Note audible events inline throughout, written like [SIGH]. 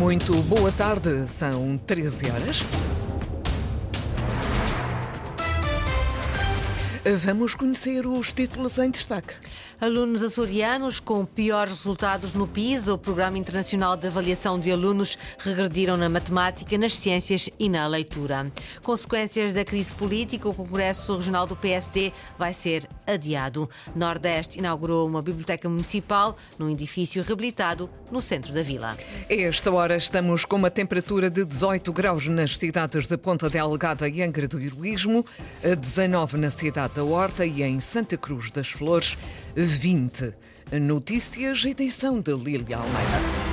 Muito boa tarde, são 13 horas. Vamos conhecer os títulos em destaque. Alunos açorianos com piores resultados no PISA, o Programa Internacional de Avaliação de Alunos, regrediram na matemática, nas ciências e na leitura. Consequências da crise política, o Congresso Regional do PSD vai ser adiado. Nordeste inaugurou uma biblioteca municipal num edifício reabilitado no centro da vila. Esta hora estamos com uma temperatura de 18 graus nas cidades de Ponta Delgada e Angra do Heroísmo, 19 na cidade da Horta e em Santa Cruz das Flores, 20. Notícias, edição de Lília Almeida.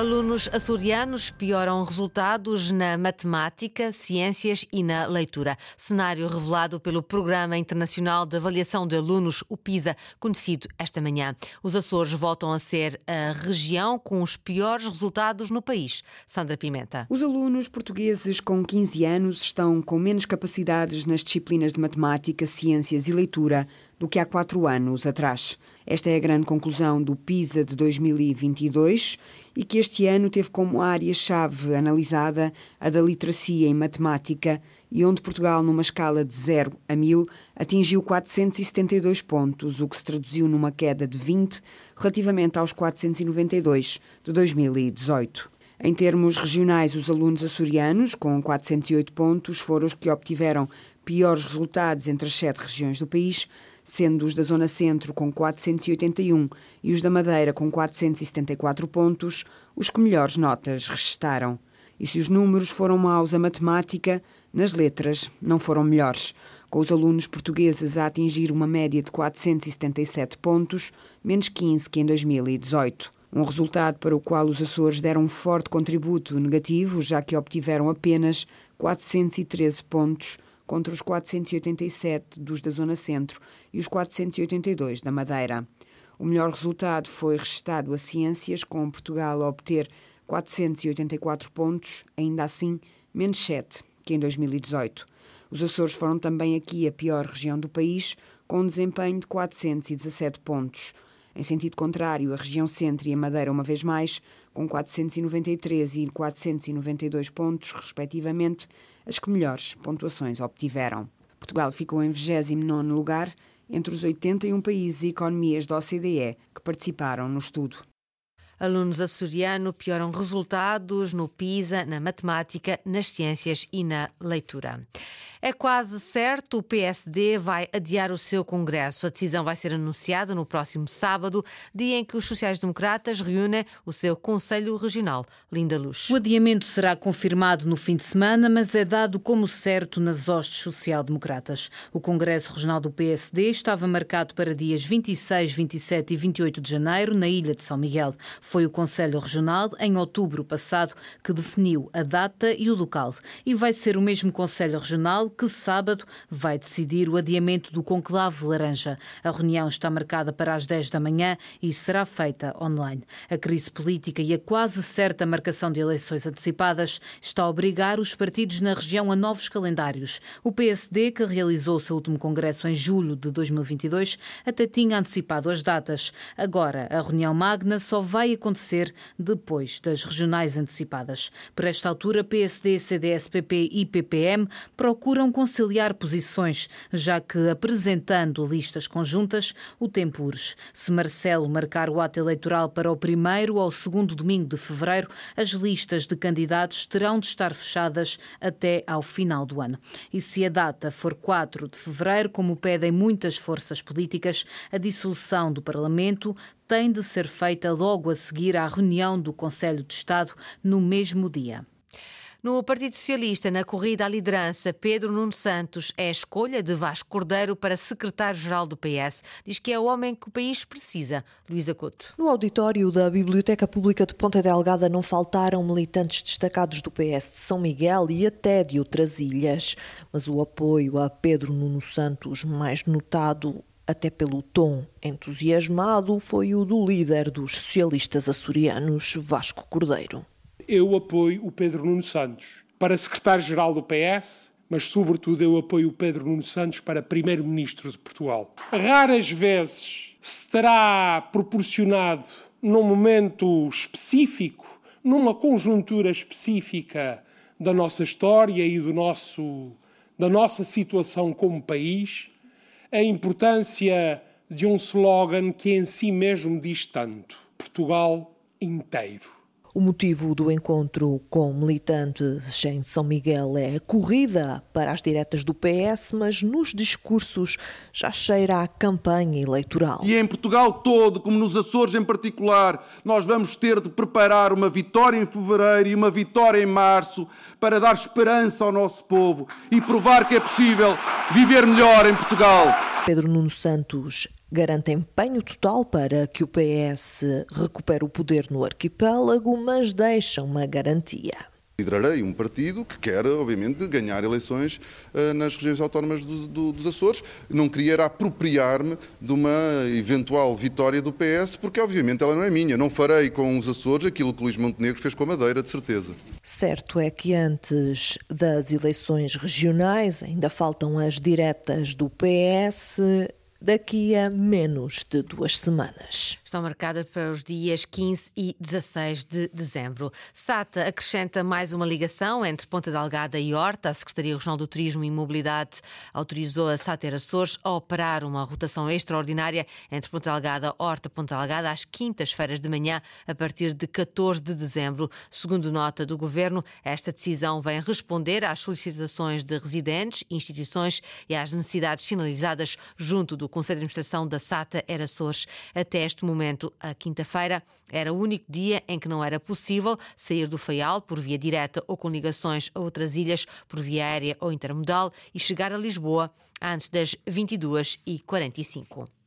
Alunos açorianos pioram resultados na matemática, ciências e na leitura. Cenário revelado pelo Programa Internacional de Avaliação de Alunos, o PISA, conhecido esta manhã. Os Açores voltam a ser a região com os piores resultados no país. Sandra Pimenta. Os alunos portugueses com 15 anos estão com menos capacidades nas disciplinas de matemática, ciências e leitura do que há quatro anos atrás. Esta é a grande conclusão do PISA de 2022 e que este ano teve como área-chave analisada a da literacia em matemática e onde Portugal, numa escala de 0 a 1000, atingiu 472 pontos, o que se traduziu numa queda de 20 relativamente aos 492 de 2018. Em termos regionais, os alunos açorianos, com 408 pontos, foram os que obtiveram piores resultados entre as sete regiões do país, sendo os da Zona Centro com 481 e os da Madeira com 474 pontos os que melhores notas registaram. E se os números foram maus a matemática, nas letras não foram melhores, com os alunos portugueses a atingir uma média de 477 pontos, menos 15 que em 2018. Um resultado para o qual os Açores deram um forte contributo negativo, já que obtiveram apenas 413 pontos, contra os 487 dos da Zona Centro e os 482 da Madeira. O melhor resultado foi registado a Ciências, com Portugal a obter 484 pontos, ainda assim menos 7 que em 2018. Os Açores foram também aqui a pior região do país, com um desempenho de 417 pontos. Em sentido contrário, a região centro e a Madeira, uma vez mais, com 493 e 492 pontos, respectivamente, as que melhores pontuações obtiveram. Portugal ficou em 29 lugar entre os 81 países e economias da OCDE que participaram no estudo. Alunos açoriano pioram resultados no PISA, na matemática, nas ciências e na leitura. É quase certo o PSD vai adiar o seu congresso. A decisão vai ser anunciada no próximo sábado, dia em que os sociais-democratas reúnem o seu Conselho Regional. Linda Luz. O adiamento será confirmado no fim de semana, mas é dado como certo nas hostes social-democratas. O Congresso Regional do PSD estava marcado para dias 26, 27 e 28 de janeiro, na Ilha de São Miguel. Foi o Conselho Regional, em outubro passado, que definiu a data e o local. E vai ser o mesmo Conselho Regional que sábado vai decidir o adiamento do conclave laranja. A reunião está marcada para as 10 da manhã e será feita online. A crise política e a quase certa marcação de eleições antecipadas está a obrigar os partidos na região a novos calendários. O PSD, que realizou o seu último congresso em julho de 2022, até tinha antecipado as datas. Agora, a reunião magna só vai acontecer depois das regionais antecipadas. Por esta altura, PSD, CDS, PP e PPM procuram conciliar posições, já que apresentando listas conjuntas, o tempo urge. Se Marcelo marcar o ato eleitoral para o primeiro ou segundo domingo de fevereiro, as listas de candidatos terão de estar fechadas até ao final do ano. E se a data for 4 de fevereiro, como pedem muitas forças políticas, a dissolução do Parlamento tem de ser feita logo a seguir à reunião do Conselho de Estado no mesmo dia. No Partido Socialista, na corrida à liderança, Pedro Nuno Santos é a escolha de Vasco Cordeiro para secretário-geral do PS. Diz que é o homem que o país precisa. Luísa Couto. No auditório da Biblioteca Pública de Ponta Delgada não faltaram militantes destacados do PS de São Miguel e até de outras ilhas. Mas o apoio a Pedro Nuno Santos, mais notado até pelo tom entusiasmado, foi o do líder dos socialistas açorianos, Vasco Cordeiro eu apoio o Pedro Nuno Santos para secretário-geral do PS, mas sobretudo eu apoio o Pedro Nuno Santos para primeiro-ministro de Portugal. Raras vezes se terá proporcionado num momento específico, numa conjuntura específica da nossa história e do nosso, da nossa situação como país, a importância de um slogan que em si mesmo diz tanto: Portugal inteiro. O motivo do encontro com militantes em São Miguel é a corrida para as diretas do PS, mas nos discursos já cheira a campanha eleitoral. E em Portugal todo, como nos Açores em particular, nós vamos ter de preparar uma vitória em fevereiro e uma vitória em março para dar esperança ao nosso povo e provar que é possível viver melhor em Portugal. Pedro Nuno Santos garante empenho total para que o PS recupere o poder no arquipélago, mas deixa uma garantia. Liderarei um partido que quer, obviamente, ganhar eleições uh, nas regiões autónomas do, do, dos Açores. Não queria apropriar-me de uma eventual vitória do PS, porque, obviamente, ela não é minha. Não farei com os Açores aquilo que Luís Montenegro fez com a Madeira, de certeza. Certo é que antes das eleições regionais ainda faltam as diretas do PS daqui a menos de duas semanas. Estão marcadas para os dias 15 e 16 de dezembro. SATA acrescenta mais uma ligação entre Ponta Delgada e Horta. A Secretaria Regional do Turismo e Mobilidade autorizou a SATA Açores a operar uma rotação extraordinária entre Ponta Delgada Horta Ponta Delgada às quintas-feiras de manhã, a partir de 14 de dezembro. Segundo nota do Governo, esta decisão vem responder às solicitações de residentes, instituições e às necessidades sinalizadas junto do Conselho de Administração da SATA Açores. Até este momento, a quinta-feira era o único dia em que não era possível sair do Faial por via direta ou com ligações a outras ilhas por via aérea ou intermodal e chegar a Lisboa antes das 22h45.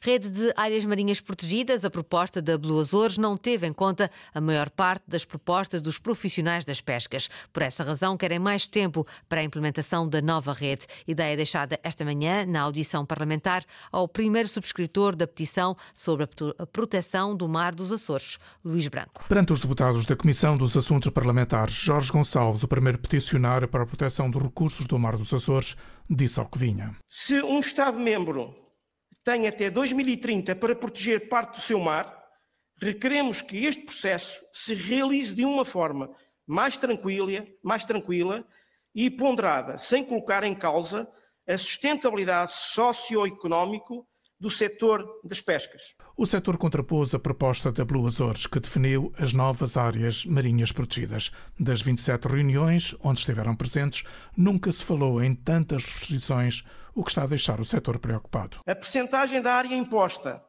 Rede de áreas marinhas protegidas, a proposta da Blue Azores não teve em conta a maior parte das propostas dos profissionais das pescas. Por essa razão, querem mais tempo para a implementação da nova rede. Ideia deixada esta manhã na audição parlamentar ao primeiro subscritor da petição sobre a proteção do mar dos Açores, Luís Branco. Perante os deputados da Comissão dos Assuntos Parlamentares, Jorge Gonçalves, o primeiro peticionário para a proteção dos recursos do mar dos Açores, disse ao que vinha. Se um Estado-membro tem até 2030 para proteger parte do seu mar, requeremos que este processo se realize de uma forma mais tranquila, mais tranquila e ponderada, sem colocar em causa a sustentabilidade socioeconómico do setor das pescas. O setor contrapôs a proposta da Blue Azores, que definiu as novas áreas marinhas protegidas. Das 27 reuniões onde estiveram presentes, nunca se falou em tantas restrições o que está a deixar o setor preocupado. A percentagem da área imposta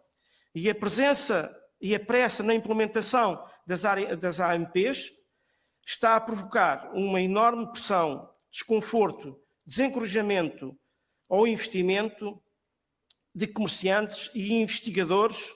e a presença e a pressa na implementação das, áreas, das AMPs está a provocar uma enorme pressão, desconforto, desencorajamento ao investimento de comerciantes e investigadores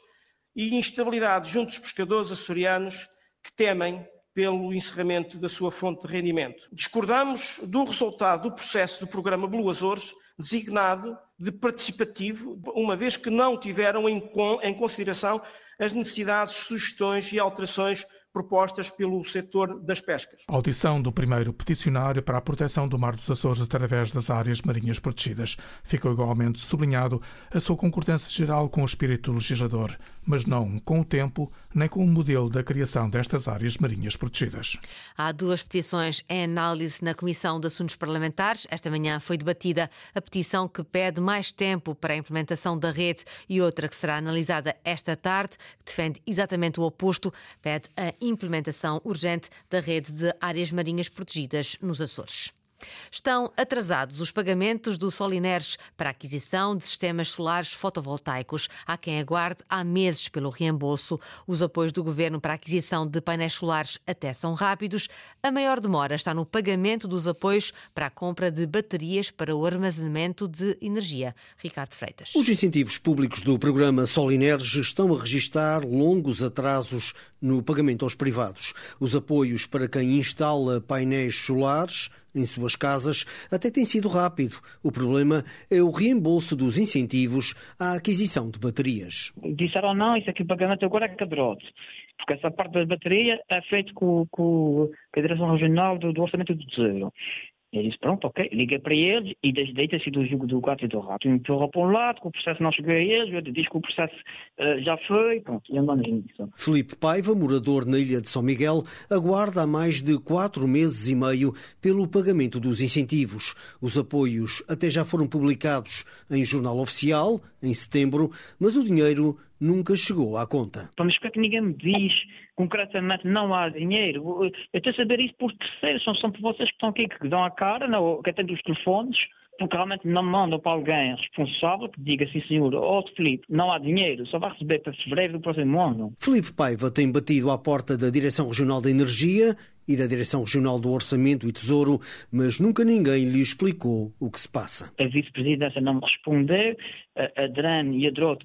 e instabilidade junto dos pescadores açorianos que temem pelo encerramento da sua fonte de rendimento. Discordamos do resultado do processo do programa Blue Açores designado de participativo, uma vez que não tiveram em consideração as necessidades, sugestões e alterações propostas pelo setor das pescas. Audição do primeiro peticionário para a proteção do Mar dos Açores através das áreas marinhas protegidas. Ficou igualmente sublinhado a sua concordância geral com o espírito legislador, mas não com o tempo nem com o modelo da criação destas áreas marinhas protegidas. Há duas petições em análise na Comissão de Assuntos Parlamentares. Esta manhã foi debatida a petição que pede mais tempo para a implementação da rede e outra que será analisada esta tarde, que defende exatamente o oposto, pede a implementação urgente da rede de áreas marinhas protegidas nos Açores. Estão atrasados os pagamentos do Solineres para a aquisição de sistemas solares fotovoltaicos. Há quem aguarde há meses pelo reembolso. Os apoios do governo para a aquisição de painéis solares até são rápidos. A maior demora está no pagamento dos apoios para a compra de baterias para o armazenamento de energia. Ricardo Freitas. Os incentivos públicos do programa Solineres estão a registrar longos atrasos no pagamento aos privados. Os apoios para quem instala painéis solares em suas casas até tem sido rápido. O problema é o reembolso dos incentivos à aquisição de baterias. Disseram não, isso aqui o pagamento agora é caderote. Porque essa parte da bateria é feita com, com, a Direção Regional do, do Orçamento do Tesouro. Eu disse, pronto, ok, liguei para eles e deita-se do jogo do gato e do rato. Me empurrou para um lado, que o processo não chegou a eles, eu disse que o processo uh, já foi, pronto, e andamos nisso. Felipe Paiva, morador na ilha de São Miguel, aguarda há mais de quatro meses e meio pelo pagamento dos incentivos. Os apoios até já foram publicados em jornal oficial, em setembro, mas o dinheiro nunca chegou à conta. Mas por que ninguém me diz concretamente não há dinheiro? Eu estou a saber isso por terceiros, são, são vocês que estão aqui, que dão a cara, não, que atendem os telefones, porque realmente não mandam para alguém responsável que diga assim, senhor, ó oh, Felipe, não há dinheiro, só vai receber para fevereiro do próximo ano. Felipe Paiva tem batido à porta da Direção Regional da Energia e da Direção Regional do Orçamento e Tesouro, mas nunca ninguém lhe explicou o que se passa. A vice-presidência não me respondeu, a DRAN e a DROT,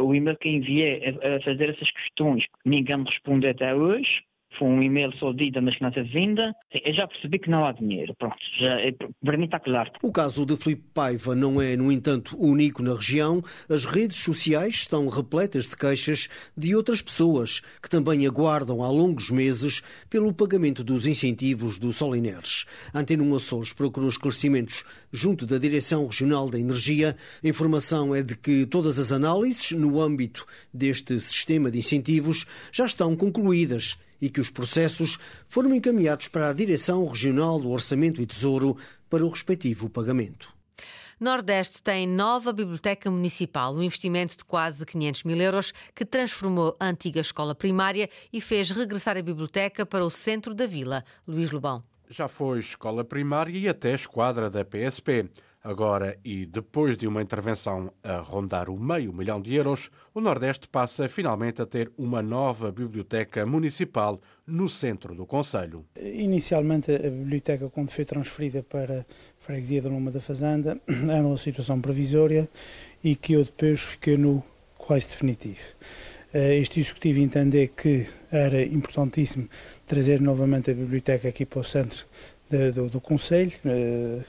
o e-mail que enviei a fazer essas questões, ninguém me respondeu até hoje foi um e-mail só mas que não teve vinda. Eu já percebi que não há dinheiro. Pronto, já, é, para mim está claro. O caso de Filipe Paiva não é, no entanto, único na região. As redes sociais estão repletas de queixas de outras pessoas que também aguardam há longos meses pelo pagamento dos incentivos do Solineres. Antena 1 Açores procurou esclarecimentos junto da Direção Regional da Energia. A informação é de que todas as análises no âmbito deste sistema de incentivos já estão concluídas e que os processos foram encaminhados para a Direção Regional do Orçamento e Tesouro para o respectivo pagamento. Nordeste tem nova biblioteca municipal, um investimento de quase 500 mil euros que transformou a antiga escola primária e fez regressar a biblioteca para o centro da vila. Luís Lobão. Já foi escola primária e até esquadra da PSP. Agora, e depois de uma intervenção a rondar o meio milhão de euros, o Nordeste passa finalmente a ter uma nova biblioteca municipal no centro do Conselho. Inicialmente, a biblioteca, quando foi transferida para a freguesia da Loma da Fazenda, [CLEARS THROAT] era uma situação provisória e que eu depois fiquei no quase definitivo. Eh, este executivo entender que era importantíssimo trazer novamente a biblioteca aqui para o centro de, do, do Conselho, uh,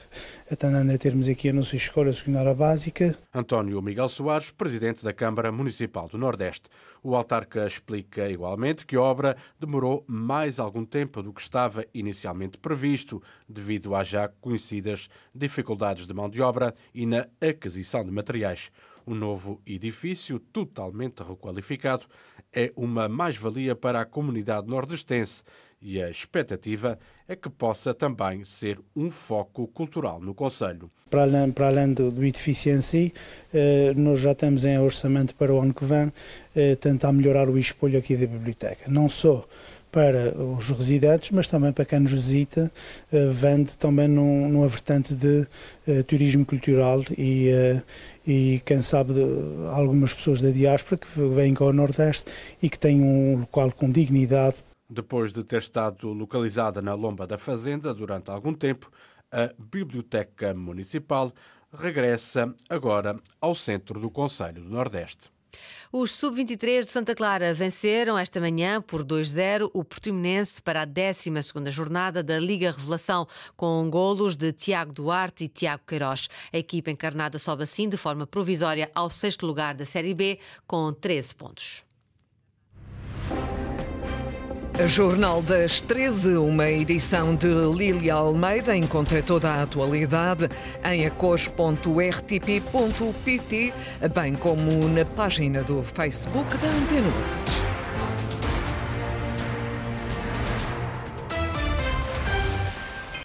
atendendo a termos aqui a nossa escola secundária básica. António Miguel Soares, presidente da Câmara Municipal do Nordeste. O autarca explica igualmente que a obra demorou mais algum tempo do que estava inicialmente previsto, devido às já conhecidas dificuldades de mão de obra e na aquisição de materiais. O novo edifício, totalmente requalificado, é uma mais-valia para a comunidade nordestense e a expectativa é que possa também ser um foco cultural no Conselho. Para além, para além do, do, edifício em si, eh, nós já temos em orçamento para o ano que vem eh, tentar melhorar o espelho aqui da biblioteca, não só para os residentes, mas também para quem nos visita, eh, vende também num, numa vertente de eh, turismo cultural e, eh, e quem sabe de, algumas pessoas da diáspora que vêm cá ao Nordeste e que têm um local com dignidade depois de ter estado localizada na Lomba da Fazenda durante algum tempo, a Biblioteca Municipal regressa agora ao centro do Conselho do Nordeste. Os sub-23 de Santa Clara venceram esta manhã por 2-0 o Portimonense para a 12 jornada da Liga Revelação, com golos de Tiago Duarte e Tiago Queiroz. A equipa encarnada sobe assim de forma provisória ao sexto lugar da Série B, com 13 pontos. Jornal das 13, uma edição de Lília Almeida. Encontra toda a atualidade em acores.rtp.pt, bem como na página do Facebook da Antena